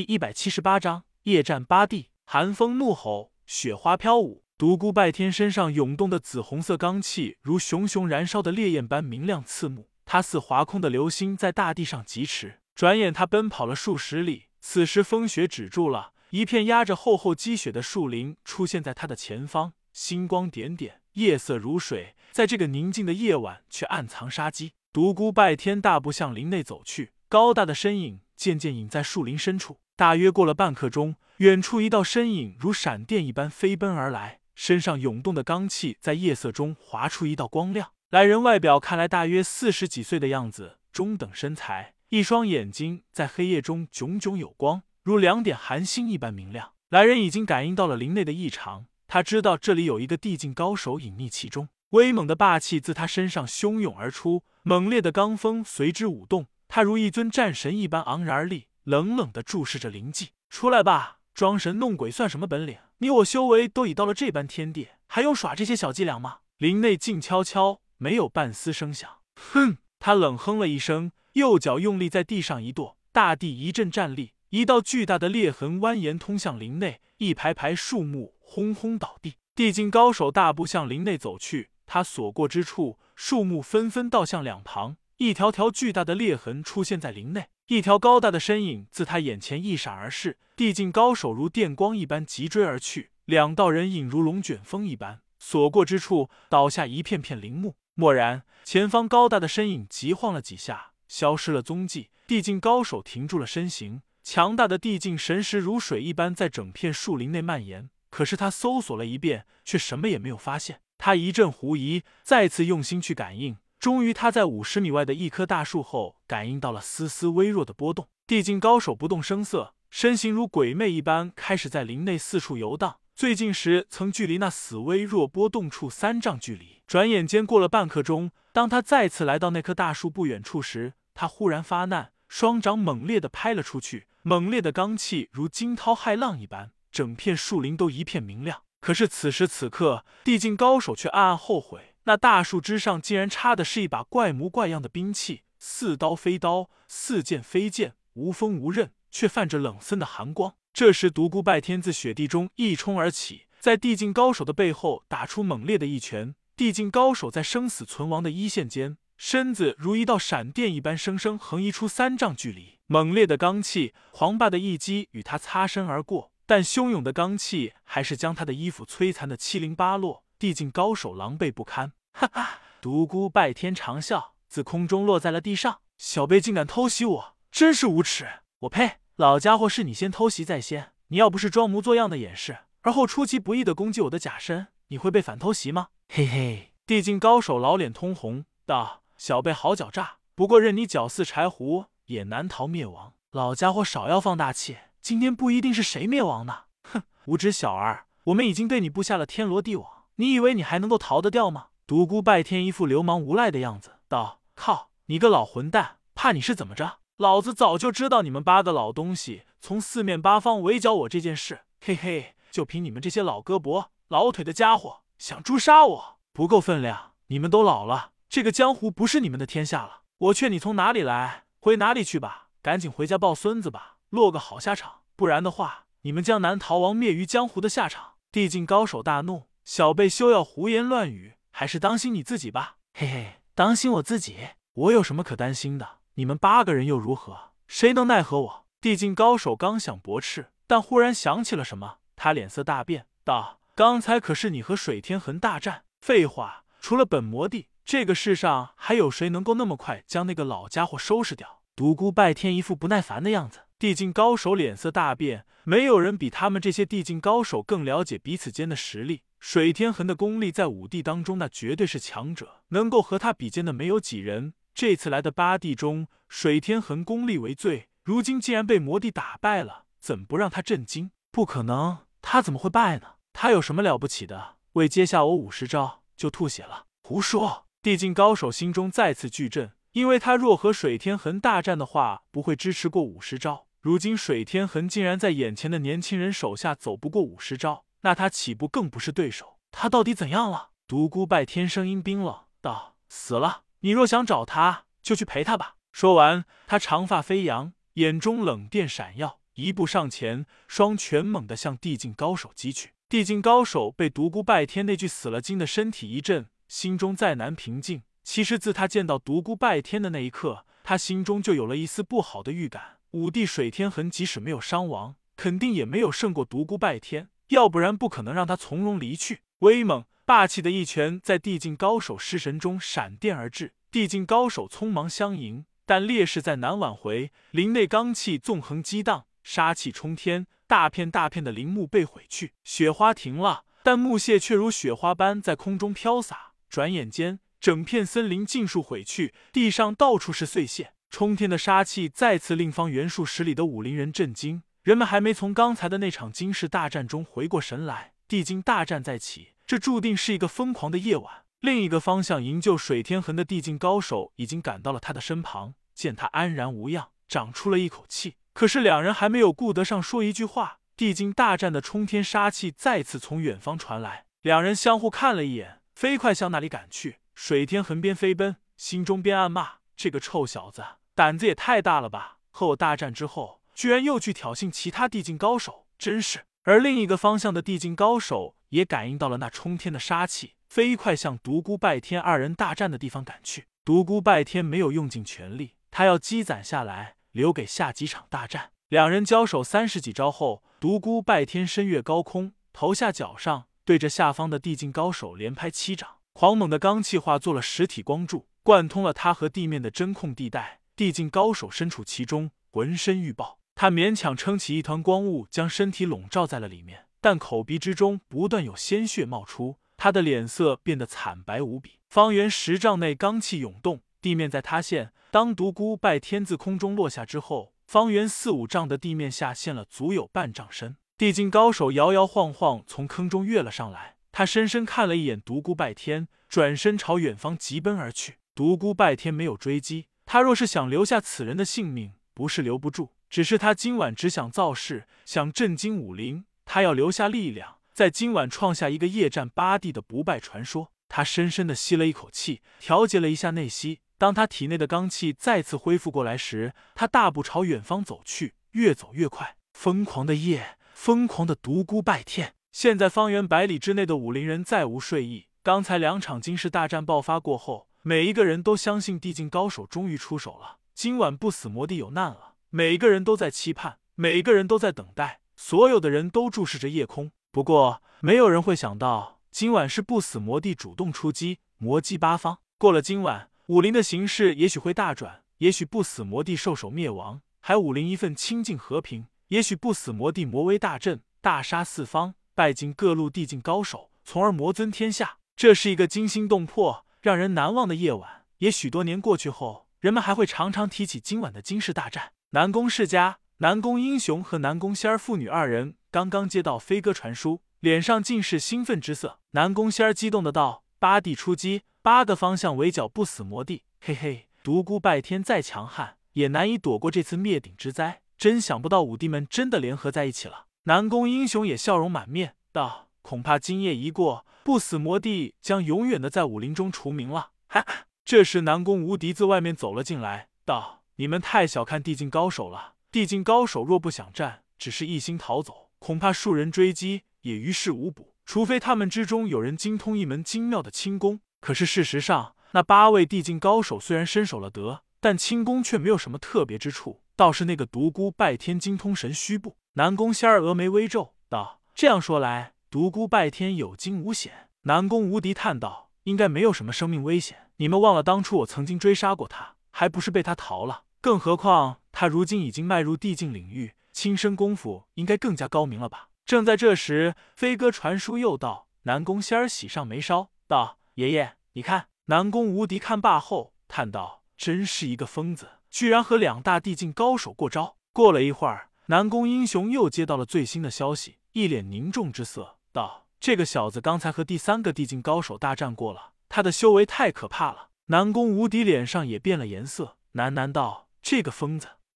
第一百七十八章夜战八地。寒风怒吼，雪花飘舞。独孤拜天身上涌动的紫红色罡气，如熊熊燃烧的烈焰般明亮刺目。他似划空的流星，在大地上疾驰。转眼，他奔跑了数十里。此时，风雪止住了，一片压着厚厚积雪的树林出现在他的前方，星光点点，夜色如水。在这个宁静的夜晚，却暗藏杀机。独孤拜天大步向林内走去，高大的身影渐渐隐在树林深处。大约过了半刻钟，远处一道身影如闪电一般飞奔而来，身上涌动的罡气在夜色中划出一道光亮。来人外表看来大约四十几岁的样子，中等身材，一双眼睛在黑夜中炯炯有光，如两点寒星一般明亮。来人已经感应到了林内的异常，他知道这里有一个地境高手隐匿其中，威猛的霸气自他身上汹涌而出，猛烈的罡风随之舞动，他如一尊战神一般昂然而立。冷冷的注视着灵寂，出来吧！装神弄鬼算什么本领？你我修为都已到了这般天地，还用耍这些小伎俩吗？林内静悄悄，没有半丝声响。哼！他冷哼了一声，右脚用力在地上一跺，大地一阵战栗，一道巨大的裂痕蜿蜒通向林内，一排排树木轰轰倒地。地境高手大步向林内走去，他所过之处，树木纷纷倒向两旁，一条条巨大的裂痕出现在林内。一条高大的身影自他眼前一闪而逝，地境高手如电光一般急追而去，两道人影如龙卷风一般，所过之处倒下一片片陵墓。蓦然，前方高大的身影急晃了几下，消失了踪迹。地境高手停住了身形，强大的地境神识如水一般在整片树林内蔓延。可是他搜索了一遍，却什么也没有发现。他一阵狐疑，再次用心去感应。终于，他在五十米外的一棵大树后感应到了丝丝微弱的波动。地境高手不动声色，身形如鬼魅一般开始在林内四处游荡。最近时曾距离那死微弱波动处三丈距离。转眼间过了半刻钟，当他再次来到那棵大树不远处时，他忽然发难，双掌猛烈的拍了出去，猛烈的罡气如惊涛骇浪一般，整片树林都一片明亮。可是此时此刻，地境高手却暗暗后悔。那大树枝上竟然插的是一把怪模怪样的兵器，似刀非刀，似剑非剑，无锋无刃，却泛着冷森的寒光。这时，独孤拜天自雪地中一冲而起，在地境高手的背后打出猛烈的一拳。地境高手在生死存亡的一线间，身子如一道闪电一般，生生横移出三丈距离。猛烈的罡气，狂霸的一击与他擦身而过，但汹涌的罡气还是将他的衣服摧残的七零八落。地境高手狼狈不堪，哈哈！独孤拜天长笑，自空中落在了地上。小辈竟敢偷袭我，真是无耻！我呸！老家伙是你先偷袭在先，你要不是装模作样的掩饰，而后出其不意的攻击我的假身，你会被反偷袭吗？嘿嘿！地境高手老脸通红，道：“小辈好狡诈，不过任你搅似柴胡，也难逃灭亡。老家伙少要放大器，今天不一定是谁灭亡呢。哼，无知小儿，我们已经对你布下了天罗地网。”你以为你还能够逃得掉吗？独孤拜天一副流氓无赖的样子，道：“靠，你个老混蛋，怕你是怎么着？老子早就知道你们八个老东西从四面八方围剿我这件事。嘿嘿，就凭你们这些老胳膊老腿的家伙，想诛杀我不够分量。你们都老了，这个江湖不是你们的天下了。我劝你从哪里来回哪里去吧，赶紧回家抱孙子吧，落个好下场。不然的话，你们江南逃亡灭于江湖的下场。”地境高手大怒。小辈休要胡言乱语，还是当心你自己吧。嘿嘿，当心我自己？我有什么可担心的？你们八个人又如何？谁能奈何我？地境高手刚想驳斥，但忽然想起了什么，他脸色大变，道：“刚才可是你和水天恒大战？废话，除了本魔帝，这个世上还有谁能够那么快将那个老家伙收拾掉？”独孤拜天一副不耐烦的样子。地境高手脸色大变，没有人比他们这些地境高手更了解彼此间的实力。水天痕的功力在五帝当中，那绝对是强者，能够和他比肩的没有几人。这次来的八帝中，水天痕功力为最，如今竟然被魔帝打败了，怎不让他震惊？不可能，他怎么会败呢？他有什么了不起的？未接下我五十招就吐血了？胡说！帝境高手心中再次巨震，因为他若和水天痕大战的话，不会支持过五十招。如今水天痕竟然在眼前的年轻人手下走不过五十招。那他岂不更不是对手？他到底怎样了？独孤拜天声音冰冷道：“死了。你若想找他，就去陪他吧。”说完，他长发飞扬，眼中冷电闪耀，一步上前，双拳猛地向地境高手击去。地境高手被独孤拜天那具死了精的身体一震，心中再难平静。其实自他见到独孤拜天的那一刻，他心中就有了一丝不好的预感。五帝水天痕即使没有伤亡，肯定也没有胜过独孤拜天，要不然不可能让他从容离去。威猛霸气的一拳在地境高手失神中闪电而至，地境高手匆忙相迎，但劣势再难挽回。林内罡气纵横激荡，杀气冲天。大片大片的林木被毁去，雪花停了，但木屑却如雪花般在空中飘洒。转眼间，整片森林尽数毁去，地上到处是碎屑。冲天的杀气再次令方圆数十里的武林人震惊。人们还没从刚才的那场惊世大战中回过神来，地境大战再起，这注定是一个疯狂的夜晚。另一个方向营救水天痕的地境高手已经赶到了他的身旁，见他安然无恙，长出了一口气。可是两人还没有顾得上说一句话，地境大战的冲天杀气再次从远方传来。两人相互看了一眼，飞快向那里赶去。水天横边飞奔，心中边暗骂：“这个臭小子，胆子也太大了吧！和我大战之后，居然又去挑衅其他地境高手，真是……”而另一个方向的地境高手也感应到了那冲天的杀气，飞快向独孤拜天二人大战的地方赶去。独孤拜天没有用尽全力，他要积攒下来。留给下几场大战。两人交手三十几招后，独孤拜天身跃高空，头下脚上，对着下方的地境高手连拍七掌。狂猛的罡气化作了实体光柱，贯通了他和地面的真空地带。地境高手身处其中，浑身欲爆。他勉强撑起一团光雾，将身体笼罩在了里面，但口鼻之中不断有鲜血冒出，他的脸色变得惨白无比。方圆十丈内罡气涌动。地面在塌陷，当独孤拜天自空中落下之后，方圆四五丈的地面下陷了足有半丈深。地境高手摇摇晃晃从坑中跃了上来，他深深看了一眼独孤拜天，转身朝远方疾奔而去。独孤拜天没有追击，他若是想留下此人的性命，不是留不住，只是他今晚只想造势，想震惊武林。他要留下力量，在今晚创下一个夜战八帝的不败传说。他深深的吸了一口气，调节了一下内息。当他体内的罡气再次恢复过来时，他大步朝远方走去，越走越快。疯狂的夜，疯狂的独孤拜天。现在方圆百里之内的武林人再无睡意。刚才两场惊世大战爆发过后，每一个人都相信地境高手终于出手了，今晚不死魔帝有难了。每个人都在期盼，每个人都在等待，所有的人都注视着夜空。不过，没有人会想到，今晚是不死魔帝主动出击，魔击八方。过了今晚。武林的形势也许会大转，也许不死魔帝受首灭亡，还武林一份清静和平；也许不死魔帝魔威大振，大杀四方，拜尽各路地境高手，从而魔尊天下。这是一个惊心动魄、让人难忘的夜晚。也许多年过去后，人们还会常常提起今晚的惊世大战。南宫世家、南宫英雄和南宫仙儿父女二人刚刚接到飞鸽传书，脸上尽是兴奋之色。南宫仙儿激动的道：“八弟出击！”八个方向围剿不死魔帝，嘿嘿，独孤拜天再强悍，也难以躲过这次灭顶之灾。真想不到五弟们真的联合在一起了。南宫英雄也笑容满面道：“恐怕今夜一过，不死魔帝将永远的在武林中除名了。”哈。这时，南宫无敌自外面走了进来，道：“你们太小看地境高手了。地境高手若不想战，只是一心逃走，恐怕数人追击也于事无补。除非他们之中有人精通一门精妙的轻功。”可是事实上，那八位地境高手虽然身手了得，但轻功却没有什么特别之处。倒是那个独孤拜天精通神虚步。南宫仙儿峨眉微皱道：“这样说来，独孤拜天有惊无险。”南宫无敌叹道：“应该没有什么生命危险。你们忘了当初我曾经追杀过他，还不是被他逃了？更何况他如今已经迈入地境领域，轻身功夫应该更加高明了吧？”正在这时，飞鸽传书又到，南宫仙儿喜上眉梢道。爷爷，你看，南宫无敌看罢后叹道：“真是一个疯子，居然和两大地境高手过招。”过了一会儿，南宫英雄又接到了最新的消息，一脸凝重之色道：“这个小子刚才和第三个地境高手大战过了，他的修为太可怕了。”南宫无敌脸上也变了颜色，喃喃道：“这个疯子。